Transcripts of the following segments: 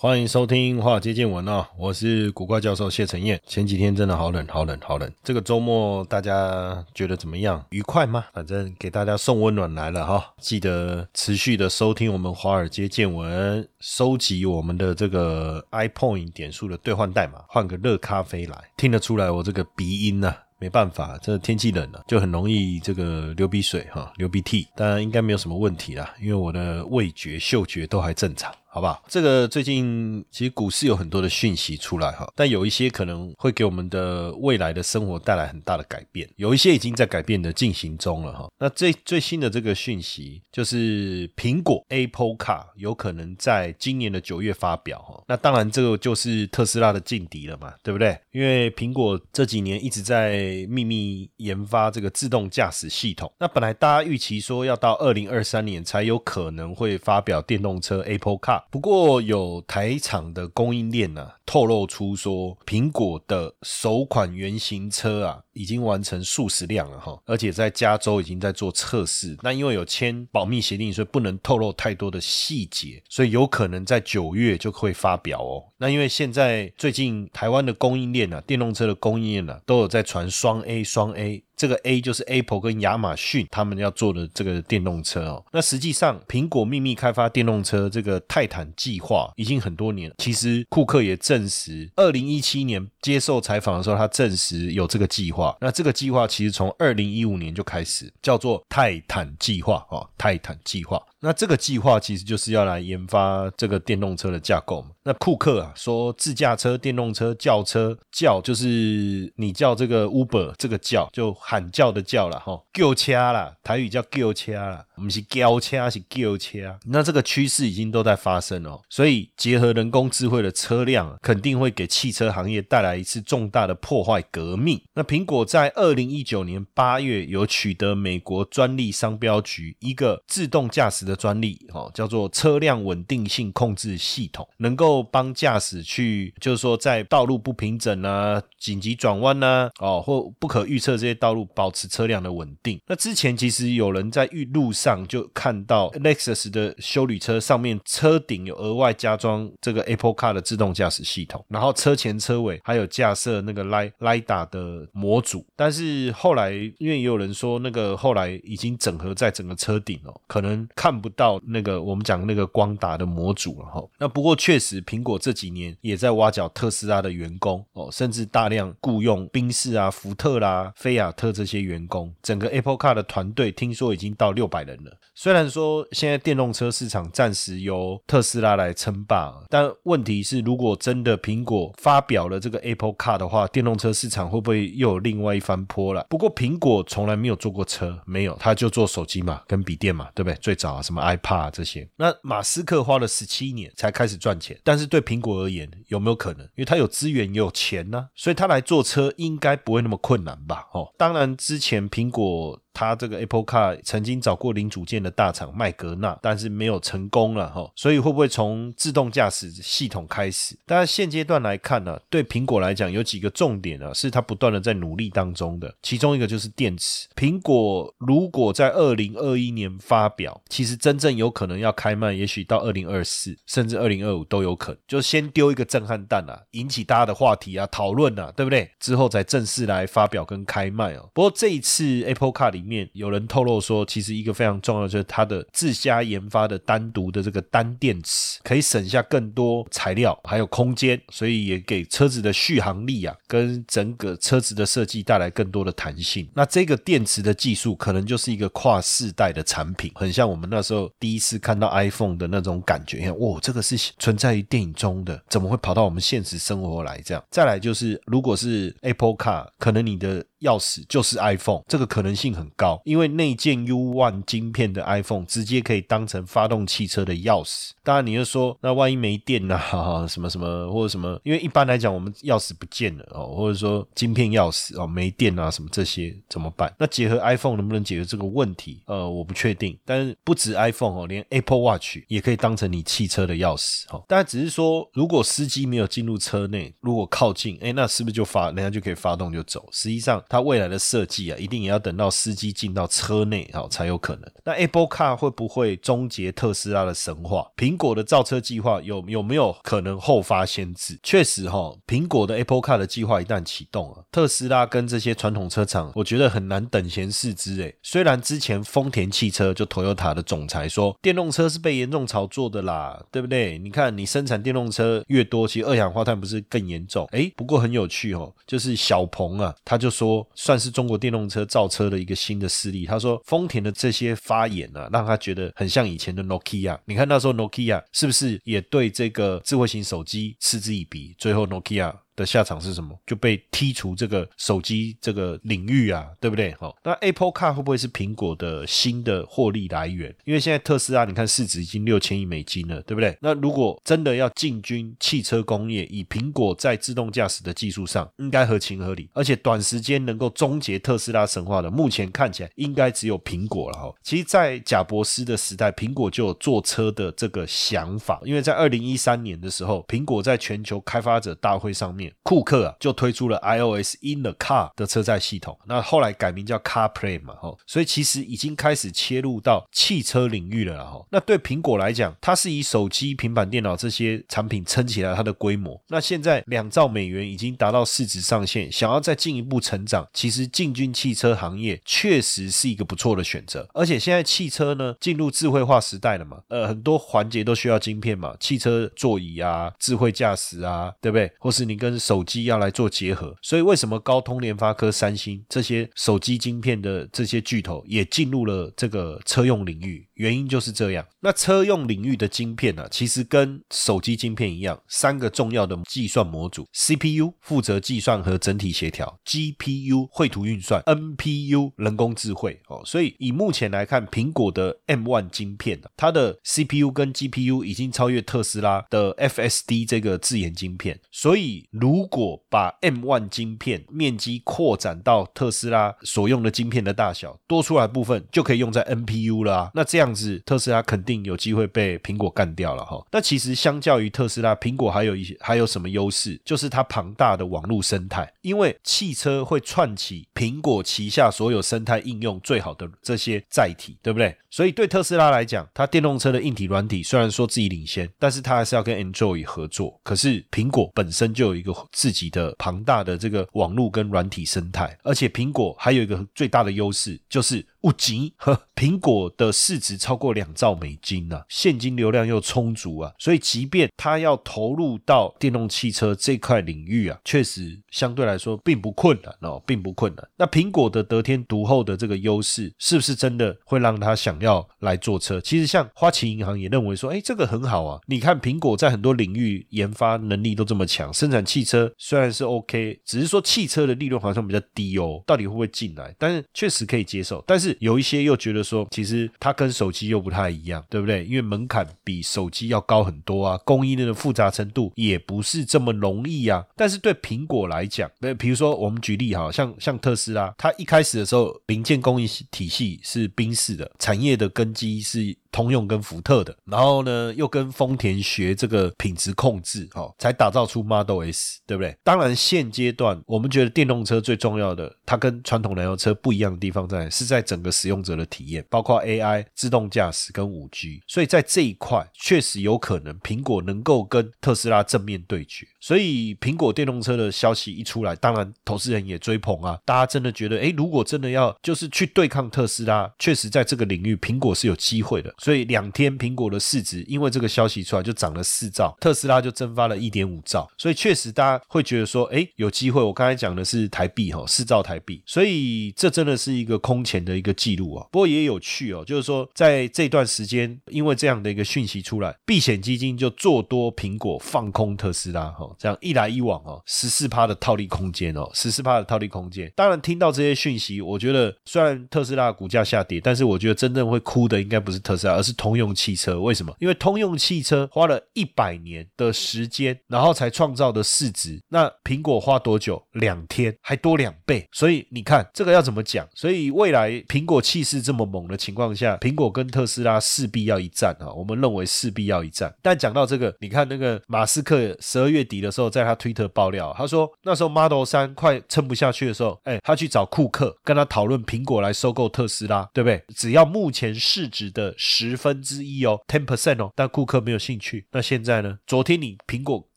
欢迎收听《华尔街见闻》啊，我是古怪教授谢承彦。前几天真的好冷，好冷，好冷。这个周末大家觉得怎么样？愉快吗？反正给大家送温暖来了哈。记得持续的收听我们《华尔街见闻》，收集我们的这个 iPoint 点数的兑换代码，换个热咖啡来。听得出来我这个鼻音呐。没办法，这天气冷了，就很容易这个流鼻水哈，流鼻涕。当然应该没有什么问题啦，因为我的味觉、嗅觉都还正常，好不好？这个最近其实股市有很多的讯息出来哈，但有一些可能会给我们的未来的生活带来很大的改变，有一些已经在改变的进行中了哈。那最最新的这个讯息就是苹果 Apple Car 有可能在今年的九月发表哈。那当然这个就是特斯拉的劲敌了嘛，对不对？因为苹果这几年一直在秘密研发这个自动驾驶系统，那本来大家预期说要到二零二三年才有可能会发表电动车 Apple Car，不过有台厂的供应链呢透露出说，苹果的首款原型车啊已经完成数十辆了哈，而且在加州已经在做测试。那因为有签保密协定，所以不能透露太多的细节，所以有可能在九月就会发表哦。那因为现在最近台湾的供应链啊，电动车的供应链呢都有在传。双 A 双 A，这个 A 就是 Apple 跟亚马逊他们要做的这个电动车哦。那实际上，苹果秘密开发电动车这个泰坦计划已经很多年了。其实库克也正证实，二零一七年接受采访的时候，他证实有这个计划。那这个计划其实从二零一五年就开始，叫做泰坦计划啊，泰坦计划。那这个计划其实就是要来研发这个电动车的架构嘛。那库克啊说，自驾车、电动车、轿车叫就是你叫这个 Uber 这个叫就喊叫的叫了哈，叫车啦，台语叫叫车啦，我们是叫车是叫车。那这个趋势已经都在发生哦，所以结合人工智慧的车辆，肯定会给汽车行业带来一次重大的破坏革命。那苹果在二零一九年八月有取得美国专利商标局一个自动驾驶。的专利哦，叫做车辆稳定性控制系统，能够帮驾驶去，就是说在道路不平整啊、紧急转弯呐，哦或不可预测这些道路，保持车辆的稳定。那之前其实有人在预路上就看到 Lexus 的修理车上面车顶有额外加装这个 Apple Car 的自动驾驶系统，然后车前车尾还有架设那个 Li Lida 的模组。但是后来因为也有人说那个后来已经整合在整个车顶哦，可能看。不到那个我们讲那个光达的模组了哈，那不过确实苹果这几年也在挖角特斯拉的员工哦，甚至大量雇佣宾士啊、福特啦、菲亚特这些员工，整个 Apple Car 的团队听说已经到六百人了。虽然说现在电动车市场暂时由特斯拉来称霸，但问题是如果真的苹果发表了这个 Apple Car 的话，电动车市场会不会又有另外一番波了？不过苹果从来没有做过车，没有，他就做手机嘛，跟笔电嘛，对不对？最早。什么 iPad 这些？那马斯克花了十七年才开始赚钱，但是对苹果而言有没有可能？因为他有资源也有钱呢，所以他来做车应该不会那么困难吧？哦，当然之前苹果。他这个 Apple Car 曾经找过零组件的大厂麦格纳，但是没有成功了哈。所以会不会从自动驾驶系统开始？但是现阶段来看呢，对苹果来讲有几个重点啊，是它不断的在努力当中的。其中一个就是电池。苹果如果在二零二一年发表，其实真正有可能要开卖，也许到二零二四甚至二零二五都有可能。就先丢一个震撼弹啊，引起大家的话题啊、讨论啊，对不对？之后再正式来发表跟开卖哦。不过这一次 Apple Car 里。面有人透露说，其实一个非常重要的就是它的自家研发的单独的这个单电池，可以省下更多材料还有空间，所以也给车子的续航力啊，跟整个车子的设计带来更多的弹性。那这个电池的技术可能就是一个跨世代的产品，很像我们那时候第一次看到 iPhone 的那种感觉。你看，哇，这个是存在于电影中的，怎么会跑到我们现实生活来？这样，再来就是，如果是 Apple Car，可能你的。钥匙就是 iPhone，这个可能性很高，因为内建 U1 晶片的 iPhone 直接可以当成发动汽车的钥匙。当然，你就说那万一没电呢？哈哈，什么什么或者什么？因为一般来讲，我们钥匙不见了哦，或者说晶片钥匙哦没电啊，什么这些怎么办？那结合 iPhone 能不能解决这个问题？呃，我不确定。但是不止 iPhone 哦，连 Apple Watch 也可以当成你汽车的钥匙哦。但只是说，如果司机没有进入车内，如果靠近，哎，那是不是就发，人家就可以发动就走？实际上。它未来的设计啊，一定也要等到司机进到车内哦才有可能。那 Apple Car 会不会终结特斯拉的神话？苹果的造车计划有有没有可能后发先至？确实哈，苹果的 Apple Car 的计划一旦启动啊，特斯拉跟这些传统车厂，我觉得很难等闲视之诶。虽然之前丰田汽车就 Toyota 的总裁说，电动车是被严重炒作的啦，对不对？你看你生产电动车越多，其实二氧化碳不是更严重？诶，不过很有趣哦，就是小鹏啊，他就说。算是中国电动车造车的一个新的势力。他说，丰田的这些发言呢，让他觉得很像以前的 Nokia。你看那时候 Nokia 是不是也对这个智慧型手机嗤之以鼻？最后 Nokia。的下场是什么？就被剔除这个手机这个领域啊，对不对？好，那 Apple Car 会不会是苹果的新的获利来源？因为现在特斯拉，你看市值已经六千亿美金了，对不对？那如果真的要进军汽车工业，以苹果在自动驾驶的技术上，应该合情合理，而且短时间能够终结特斯拉神话的，目前看起来应该只有苹果了哈。其实，在贾伯斯的时代，苹果就有坐车的这个想法，因为在二零一三年的时候，苹果在全球开发者大会上面。库克啊，就推出了 iOS in the car 的车载系统，那后来改名叫 CarPlay 嘛，吼，所以其实已经开始切入到汽车领域了，吼。那对苹果来讲，它是以手机、平板电脑这些产品撑起来它的规模。那现在两兆美元已经达到市值上限，想要再进一步成长，其实进军汽车行业确实是一个不错的选择。而且现在汽车呢进入智慧化时代了嘛，呃，很多环节都需要晶片嘛，汽车座椅啊、智慧驾驶啊，对不对？或是你跟手机要来做结合，所以为什么高通、联发科、三星这些手机晶片的这些巨头也进入了这个车用领域？原因就是这样。那车用领域的晶片呢，其实跟手机晶片一样，三个重要的计算模组：CPU 负责计算和整体协调，GPU 绘图运算，NPU 人工智慧。哦，所以以目前来看，苹果的 M1 晶片它的 CPU 跟 GPU 已经超越特斯拉的 FSD 这个自研晶片。所以如如果把 M1 晶片面积扩展到特斯拉所用的晶片的大小，多出来部分就可以用在 NPU 了啊。那这样子，特斯拉肯定有机会被苹果干掉了哈。那其实相较于特斯拉，苹果还有一些还有什么优势？就是它庞大的网络生态，因为汽车会串起苹果旗下所有生态应用最好的这些载体，对不对？所以对特斯拉来讲，它电动车的硬体软体虽然说自己领先，但是它还是要跟 Android 合作。可是苹果本身就有一个。自己的庞大的这个网络跟软体生态，而且苹果还有一个最大的优势就是。五级，呵苹果的市值超过两兆美金啊，现金流量又充足啊，所以即便它要投入到电动汽车这块领域啊，确实相对来说并不困难哦，并不困难。那苹果的得天独厚的这个优势，是不是真的会让他想要来做车？其实像花旗银行也认为说，哎，这个很好啊。你看苹果在很多领域研发能力都这么强，生产汽车虽然是 OK，只是说汽车的利润好像比较低哦，到底会不会进来？但是确实可以接受，但是。有一些又觉得说，其实它跟手机又不太一样，对不对？因为门槛比手机要高很多啊，供应链的复杂程度也不是这么容易啊。但是对苹果来讲，那比如说我们举例哈，像像特斯拉，它一开始的时候零件供应体系是宾士的，产业的根基是。通用跟福特的，然后呢，又跟丰田学这个品质控制，哦，才打造出 Model S，对不对？当然，现阶段我们觉得电动车最重要的，它跟传统燃油车不一样的地方在，是在整个使用者的体验，包括 AI、自动驾驶跟五 G。所以在这一块，确实有可能苹果能够跟特斯拉正面对决。所以苹果电动车的消息一出来，当然投资人也追捧啊。大家真的觉得，哎，如果真的要就是去对抗特斯拉，确实在这个领域苹果是有机会的。所以两天苹果的市值因为这个消息出来就涨了四兆，特斯拉就蒸发了一点五兆。所以确实大家会觉得说，哎，有机会。我刚才讲的是台币哈，四兆台币。所以这真的是一个空前的一个记录啊。不过也有趣哦，就是说在这段时间，因为这样的一个讯息出来，避险基金就做多苹果，放空特斯拉哈。这样一来一往哦，十四趴的套利空间哦，十四趴的套利空间。当然听到这些讯息，我觉得虽然特斯拉股价下跌，但是我觉得真正会哭的应该不是特斯拉，而是通用汽车。为什么？因为通用汽车花了一百年的时间，然后才创造的市值，那苹果花多久？两天还多两倍。所以你看这个要怎么讲？所以未来苹果气势这么猛的情况下，苹果跟特斯拉势必要一战啊！我们认为势必要一战。但讲到这个，你看那个马斯克十二月底。的时候，在他推特爆料，他说那时候 Model 三快撑不下去的时候，哎，他去找库克跟他讨论苹果来收购特斯拉，对不对？只要目前市值的十分之一哦，ten percent 哦，但库克没有兴趣。那现在呢？昨天你苹果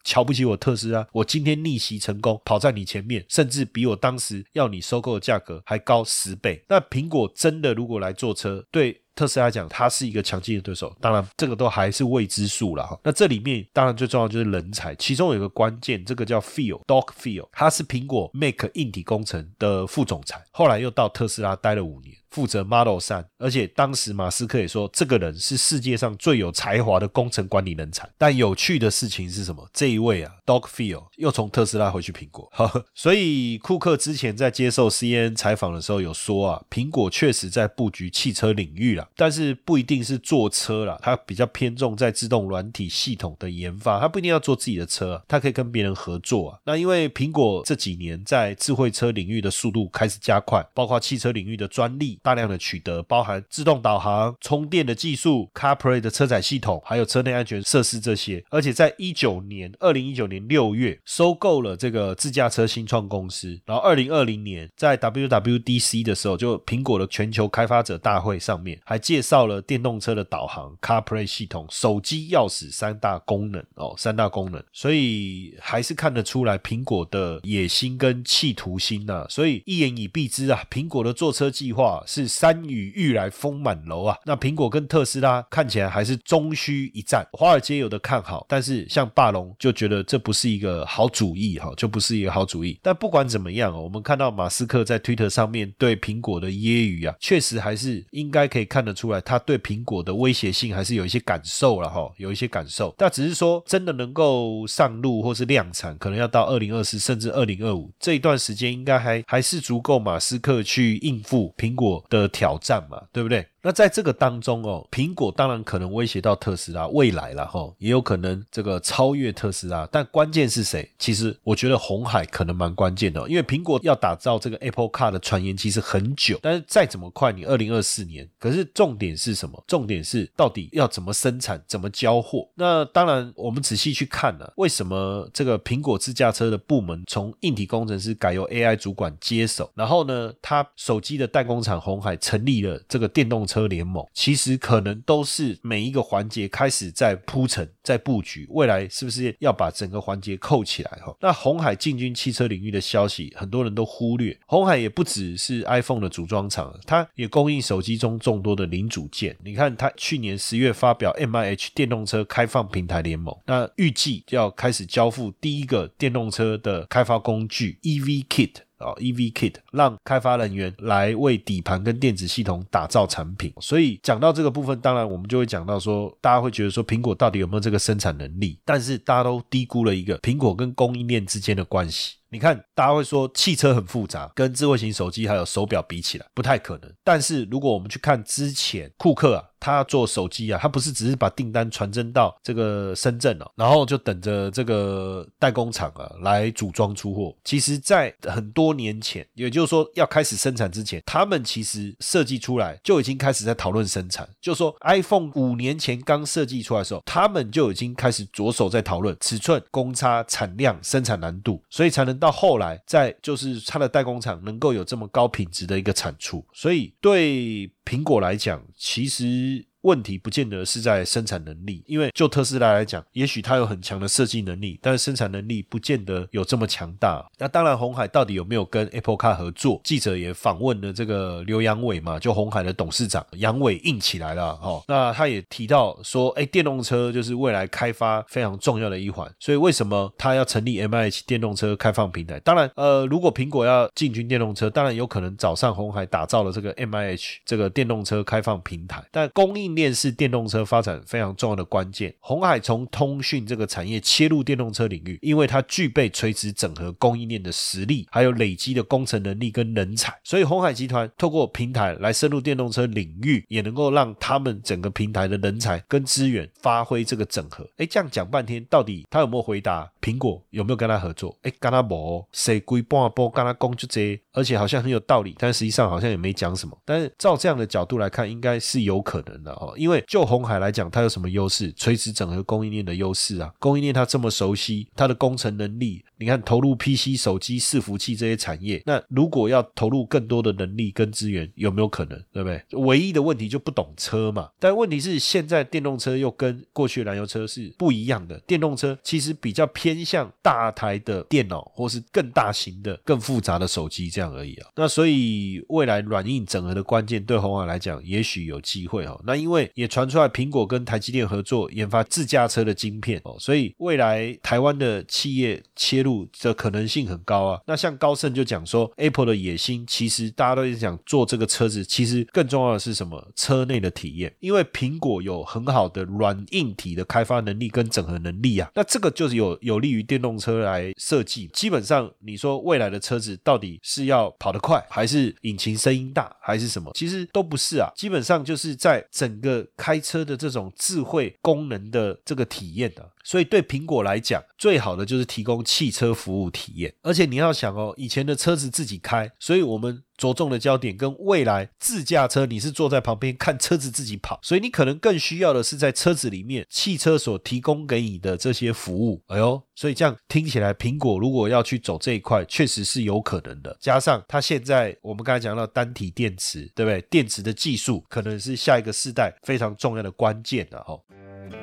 瞧不起我特斯拉，我今天逆袭成功，跑在你前面，甚至比我当时要你收购的价格还高十倍。那苹果真的如果来做车，对？特斯拉讲，它是一个强劲的对手，当然这个都还是未知数了哈。那这里面当然最重要就是人才，其中有一个关键，这个叫 Phil Doc Phil，他是苹果 Make 硬体工程的副总裁，后来又到特斯拉待了五年。负责 Model 三，而且当时马斯克也说，这个人是世界上最有才华的工程管理人才。但有趣的事情是什么？这一位啊，Doug Field 又从特斯拉回去苹果。所以库克之前在接受 CNN 采访的时候有说啊，苹果确实在布局汽车领域了，但是不一定是做车了，它比较偏重在自动软体系统的研发，它不一定要做自己的车，它可以跟别人合作啊。那因为苹果这几年在智慧车领域的速度开始加快，包括汽车领域的专利。大量的取得，包含自动导航、充电的技术、CarPlay 的车载系统，还有车内安全设施这些。而且在一九年，二零一九年六月收购了这个自驾车新创公司。然后二零二零年在 WWDC 的时候，就苹果的全球开发者大会上面，还介绍了电动车的导航、CarPlay 系统、手机钥匙三大功能哦，三大功能。所以还是看得出来苹果的野心跟企图心呐。所以一言以蔽之啊，苹果的坐车计划。是山雨欲来风满楼啊！那苹果跟特斯拉看起来还是终须一战。华尔街有的看好，但是像霸龙就觉得这不是一个好主意哈，就不是一个好主意。但不管怎么样我们看到马斯克在推特上面对苹果的揶揄啊，确实还是应该可以看得出来，他对苹果的威胁性还是有一些感受了哈，有一些感受。但只是说真的能够上路或是量产，可能要到二零二四甚至二零二五这一段时间，应该还还是足够马斯克去应付苹果。的挑战嘛，对不对？那在这个当中哦，苹果当然可能威胁到特斯拉未来了哈，也有可能这个超越特斯拉。但关键是谁？其实我觉得红海可能蛮关键的，因为苹果要打造这个 Apple Car 的传言其实很久，但是再怎么快，你二零二四年。可是重点是什么？重点是到底要怎么生产，怎么交货？那当然，我们仔细去看呢，为什么这个苹果自驾车的部门从硬体工程师改由 AI 主管接手？然后呢，他手机的代工厂红海成立了这个电动。车联盟其实可能都是每一个环节开始在铺陈、在布局，未来是不是要把整个环节扣起来？哈，那红海进军汽车领域的消息，很多人都忽略。红海也不只是 iPhone 的组装厂，它也供应手机中众多的零组件。你看，它去年十月发表 MIH 电动车开放平台联盟，那预计要开始交付第一个电动车的开发工具 EV Kit。啊，EV Kit 让开发人员来为底盘跟电子系统打造产品，所以讲到这个部分，当然我们就会讲到说，大家会觉得说苹果到底有没有这个生产能力？但是大家都低估了一个苹果跟供应链之间的关系。你看，大家会说汽车很复杂，跟智慧型手机还有手表比起来，不太可能。但是如果我们去看之前库克啊。他做手机啊，他不是只是把订单传真到这个深圳哦，然后就等着这个代工厂啊来组装出货。其实，在很多年前，也就是说要开始生产之前，他们其实设计出来就已经开始在讨论生产。就说 iPhone 五年前刚设计出来的时候，他们就已经开始着手在讨论尺寸、公差、产量、生产难度，所以才能到后来，在就是它的代工厂能够有这么高品质的一个产出。所以对。苹果来讲，其实问题不见得是在生产能力，因为就特斯拉来讲，也许它有很强的设计能力，但是生产能力不见得有这么强大。那当然，红海到底有没有跟 Apple Car 合作？记者也访问了这个刘阳伟嘛，就红海的董事长杨伟硬起来了哦。那他也提到说，哎，电动车就是未来开发非常重要的一环，所以为什么他要成立 M I H 电动车开放平台？当然，呃，如果苹果要进军电动车，当然有可能找上红海打造了这个 M I H 这个电动车开放平台，但供应链是电动车发展非常重要的关键。红海从通讯这个产业切入电动车领域，因为它具备垂直整合供应链的实力，还有累积的工程能力跟人才，所以红海集团透过平台来深入电动车领域，也能够让他们整个平台的人才跟资源发挥这个整合。哎，这样讲半天，到底他有没有回答苹果有没有跟他合作？哎，跟他没，谁归半波跟他攻就这，而且好像很有道理，但实际上好像也没讲什么。但是照这样的角度来看，应该是有可能的哦。因为就红海来讲，它有什么优势？垂直整合供应链的优势啊，供应链它这么熟悉，它的工程能力，你看投入 PC、手机、伺服器这些产业，那如果要投入更多的能力跟资源，有没有可能？对不对？唯一的问题就不懂车嘛。但问题是，现在电动车又跟过去燃油车是不一样的。电动车其实比较偏向大台的电脑，或是更大型的、更复杂的手机这样而已啊。那所以未来软硬整合的关键，对红海来讲，也许有机会哦。那因因为也传出来，苹果跟台积电合作研发自驾车的晶片哦，所以未来台湾的企业切入的可能性很高啊。那像高盛就讲说，Apple 的野心其实大家都在讲做这个车子，其实更重要的是什么？车内的体验，因为苹果有很好的软硬体的开发能力跟整合能力啊。那这个就是有有利于电动车来设计。基本上你说未来的车子到底是要跑得快，还是引擎声音大，还是什么？其实都不是啊。基本上就是在整个开车的这种智慧功能的这个体验的。所以对苹果来讲，最好的就是提供汽车服务体验。而且你要想哦，以前的车子自己开，所以我们着重的焦点跟未来自驾车，你是坐在旁边看车子自己跑，所以你可能更需要的是在车子里面汽车所提供给你的这些服务。哎呦，所以这样听起来，苹果如果要去走这一块，确实是有可能的。加上它现在我们刚才讲到单体电池，对不对？电池的技术可能是下一个世代非常重要的关键的哈。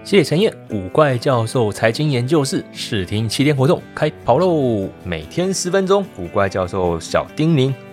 谢谢陈燕，古怪教授财经研究室试听七天活动开跑喽！每天十分钟，古怪教授小叮咛。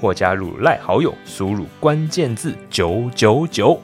或加入赖好友，输入关键字九九九。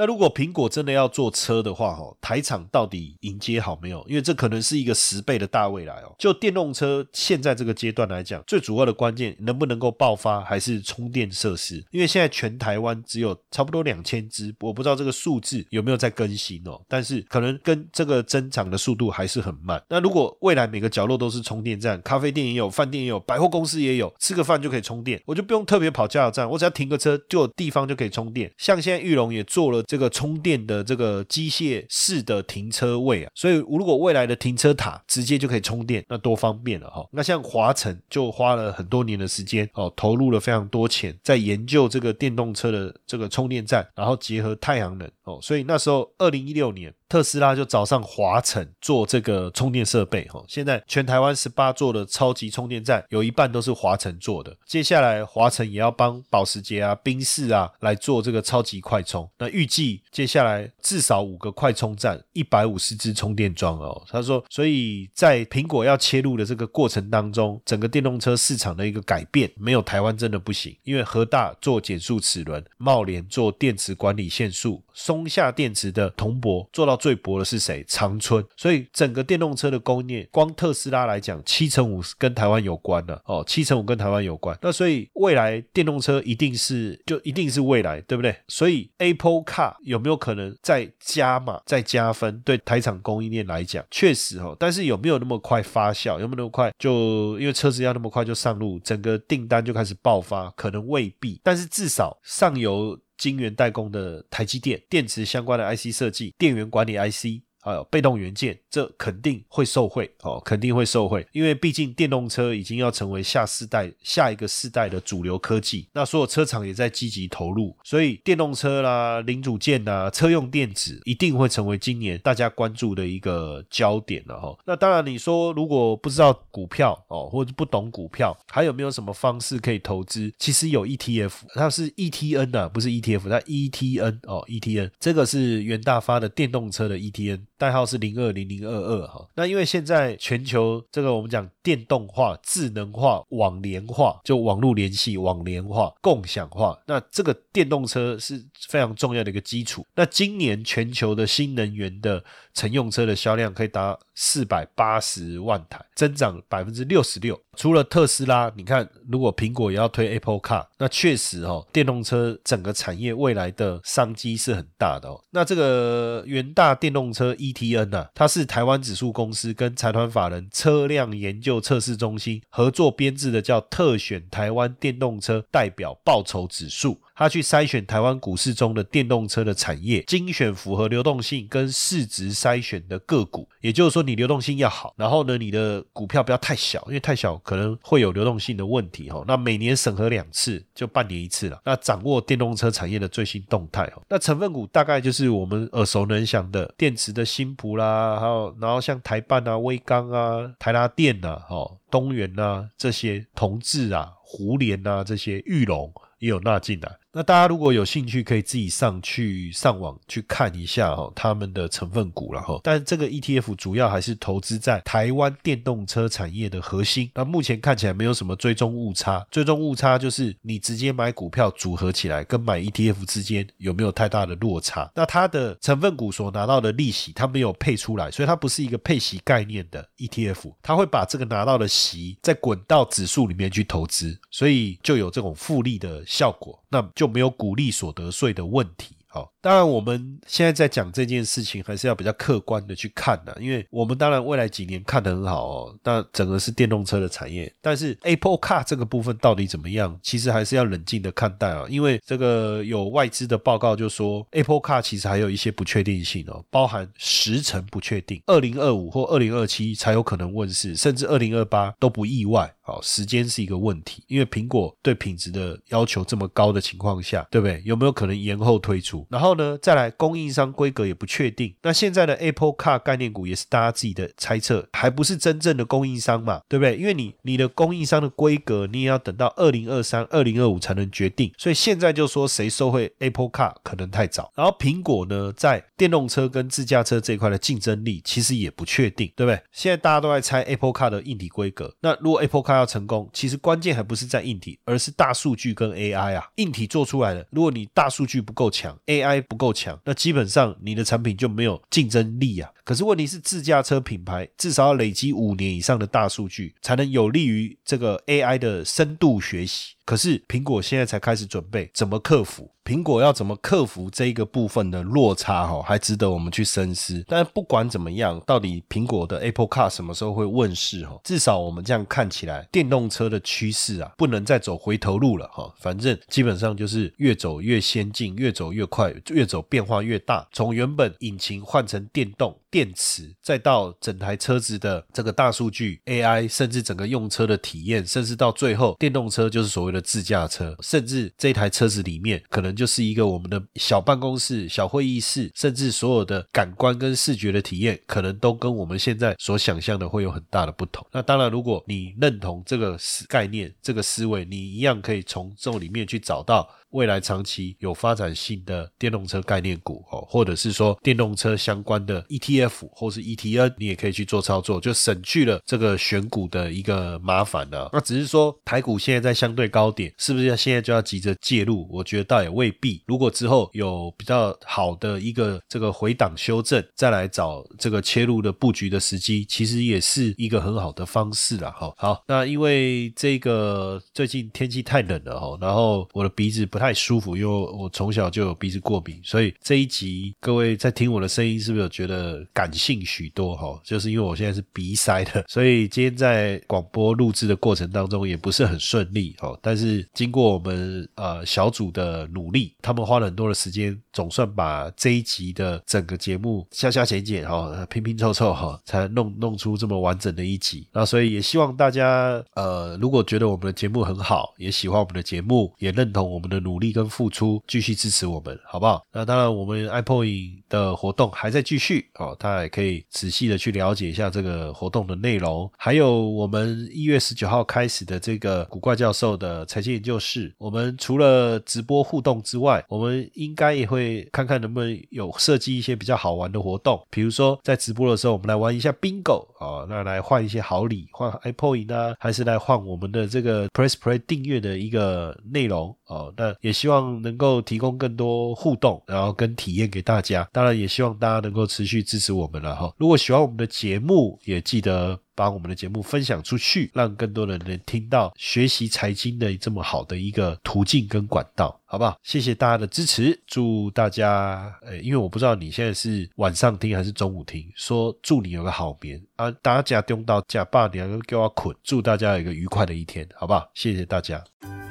那如果苹果真的要做车的话，哈，台厂到底迎接好没有？因为这可能是一个十倍的大未来哦。就电动车现在这个阶段来讲，最主要的关键能不能够爆发，还是充电设施。因为现在全台湾只有差不多两千只，我不知道这个数字有没有在更新哦。但是可能跟这个增长的速度还是很慢。那如果未来每个角落都是充电站，咖啡店也有，饭店也有，百货公司也有，吃个饭就可以充电，我就不用特别跑加油站，我只要停个车就有地方就可以充电。像现在玉龙也做了。这个充电的这个机械式的停车位啊，所以如果未来的停车塔直接就可以充电，那多方便了哈。那像华晨就花了很多年的时间哦，投入了非常多钱在研究这个电动车的这个充电站，然后结合太阳能哦，所以那时候二零一六年。特斯拉就找上华晨做这个充电设备，哈，现在全台湾十八座的超级充电站有一半都是华晨做的。接下来华晨也要帮保时捷啊、宾士啊来做这个超级快充。那预计接下来至少五个快充站，一百五十支充电桩哦。他说，所以在苹果要切入的这个过程当中，整个电动车市场的一个改变，没有台湾真的不行。因为和大做减速齿轮，茂联做电池管理线束，松下电池的铜箔做到。最薄的是谁？长春。所以整个电动车的供应链，光特斯拉来讲，七成五跟台湾有关的哦，七成五跟台湾有关。那所以未来电动车一定是就一定是未来，对不对？所以 Apple Car 有没有可能再加码、再加分？对台厂供应链来讲，确实哦。但是有没有那么快发酵？有没有那么快？就因为车子要那么快就上路，整个订单就开始爆发，可能未必。但是至少上游。晶圆代工的台积电，电池相关的 IC 设计，电源管理 IC。还有被动元件，这肯定会受惠哦，肯定会受惠，因为毕竟电动车已经要成为下世代、下一个世代的主流科技，那所有车厂也在积极投入，所以电动车啦、零组件呐、车用电子一定会成为今年大家关注的一个焦点了哈。那当然，你说如果不知道股票哦，或者不懂股票，还有没有什么方式可以投资？其实有 ETF，它是 ETN 啊，不是 ETF，它 ETN 哦，ETN 这个是元大发的电动车的 ETN，代号是零二零零二二哈。那因为现在全球这个我们讲电动化、智能化、网联化，就网络联系、网联化、共享化，那这个电动车是非常重要的一个基础。那今年全球的新能源的乘用车的销量可以达四百八十万台，增长百分之六十六。除了特斯拉，你看，如果苹果也要推 Apple Car，那确实哦，电动车整个产业未来的商机是很大的哦。那这个元大电动车 ETN 啊，它是台湾指数公司跟财团法人车辆研究测试中心合作编制的，叫特选台湾电动车代表报酬指数。他去筛选台湾股市中的电动车的产业，精选符合流动性跟市值筛选的个股。也就是说，你流动性要好，然后呢，你的股票不要太小，因为太小可能会有流动性的问题哈。那每年审核两次，就半年一次了。那掌握电动车产业的最新动态哈。那成分股大概就是我们耳熟能详的电池的新普啦，还有然后像台办啊、威刚啊、台拉电呐、哈东元啊这些，同志啊、胡联啊这些，玉龙也有纳进来。那大家如果有兴趣，可以自己上去上网去看一下哈，他们的成分股了哈。但这个 ETF 主要还是投资在台湾电动车产业的核心。那目前看起来没有什么追踪误差，追踪误差就是你直接买股票组合起来，跟买 ETF 之间有没有太大的落差。那它的成分股所拿到的利息，它没有配出来，所以它不是一个配息概念的 ETF，它会把这个拿到的息再滚到指数里面去投资，所以就有这种复利的效果。那就没有鼓励所得税的问题。好，当然我们现在在讲这件事情，还是要比较客观的去看的，因为我们当然未来几年看得很好哦。那整个是电动车的产业，但是 Apple Car 这个部分到底怎么样，其实还是要冷静的看待啊。因为这个有外资的报告就说，Apple Car 其实还有一些不确定性哦，包含时程不确定，二零二五或二零二七才有可能问世，甚至二零二八都不意外。好，时间是一个问题，因为苹果对品质的要求这么高的情况下，对不对？有没有可能延后推出？然后呢，再来供应商规格也不确定。那现在的 Apple Car 概念股也是大家自己的猜测，还不是真正的供应商嘛，对不对？因为你你的供应商的规格，你也要等到二零二三、二零二五才能决定。所以现在就说谁收回 Apple Car 可能太早。然后苹果呢，在电动车跟自驾车这一块的竞争力其实也不确定，对不对？现在大家都在猜 Apple Car 的硬体规格。那如果 Apple Car 要成功，其实关键还不是在硬体，而是大数据跟 AI 啊。硬体做出来了，如果你大数据不够强，AI 不够强，那基本上你的产品就没有竞争力啊。可是问题是，自驾车品牌至少要累积五年以上的大数据，才能有利于这个 AI 的深度学习。可是苹果现在才开始准备怎么克服，苹果要怎么克服这一个部分的落差哈，还值得我们去深思。但不管怎么样，到底苹果的 Apple Car 什么时候会问世哈？至少我们这样看起来，电动车的趋势啊，不能再走回头路了哈。反正基本上就是越走越先进，越走越快，越走变化越大。从原本引擎换成电动。电池，再到整台车子的这个大数据 AI，甚至整个用车的体验，甚至到最后电动车就是所谓的自驾车，甚至这台车子里面可能就是一个我们的小办公室、小会议室，甚至所有的感官跟视觉的体验，可能都跟我们现在所想象的会有很大的不同。那当然，如果你认同这个概念、这个思维，你一样可以从这里面去找到。未来长期有发展性的电动车概念股哦，或者是说电动车相关的 ETF 或是 ETN，你也可以去做操作，就省去了这个选股的一个麻烦了。那只是说台股现在在相对高点，是不是要现在就要急着介入？我觉得倒也未必。如果之后有比较好的一个这个回档修正，再来找这个切入的布局的时机，其实也是一个很好的方式了哈。好，那因为这个最近天气太冷了哈，然后我的鼻子不。太舒服，因为我从小就有鼻子过敏，所以这一集各位在听我的声音，是不是有觉得感性许多？哈，就是因为我现在是鼻塞的，所以今天在广播录制的过程当中也不是很顺利。哦，但是经过我们呃小组的努力，他们花了很多的时间，总算把这一集的整个节目下下剪剪哈，拼拼凑凑哈，才弄弄出这么完整的一集。那所以也希望大家呃，如果觉得我们的节目很好，也喜欢我们的节目，也认同我们的努努力跟付出，继续支持我们，好不好？那当然，我们 iPoint 的活动还在继续哦，大家也可以仔细的去了解一下这个活动的内容。还有我们一月十九号开始的这个古怪教授的财经研究室，我们除了直播互动之外，我们应该也会看看能不能有设计一些比较好玩的活动，比如说在直播的时候，我们来玩一下 Bingo 啊，那来换一些好礼，换 iPoint 呢，还是来换我们的这个 Press Play 订阅的一个内容哦。那也希望能够提供更多互动，然后跟体验给大家。当然，也希望大家能够持续支持我们了哈。如果喜欢我们的节目，也记得把我们的节目分享出去，让更多人能听到学习财经的这么好的一个途径跟管道，好不好？谢谢大家的支持，祝大家，呃，因为我不知道你现在是晚上听还是中午听，说祝你有个好眠啊，大家加中到假八点给我捆，祝大家有一个愉快的一天，好不好？谢谢大家。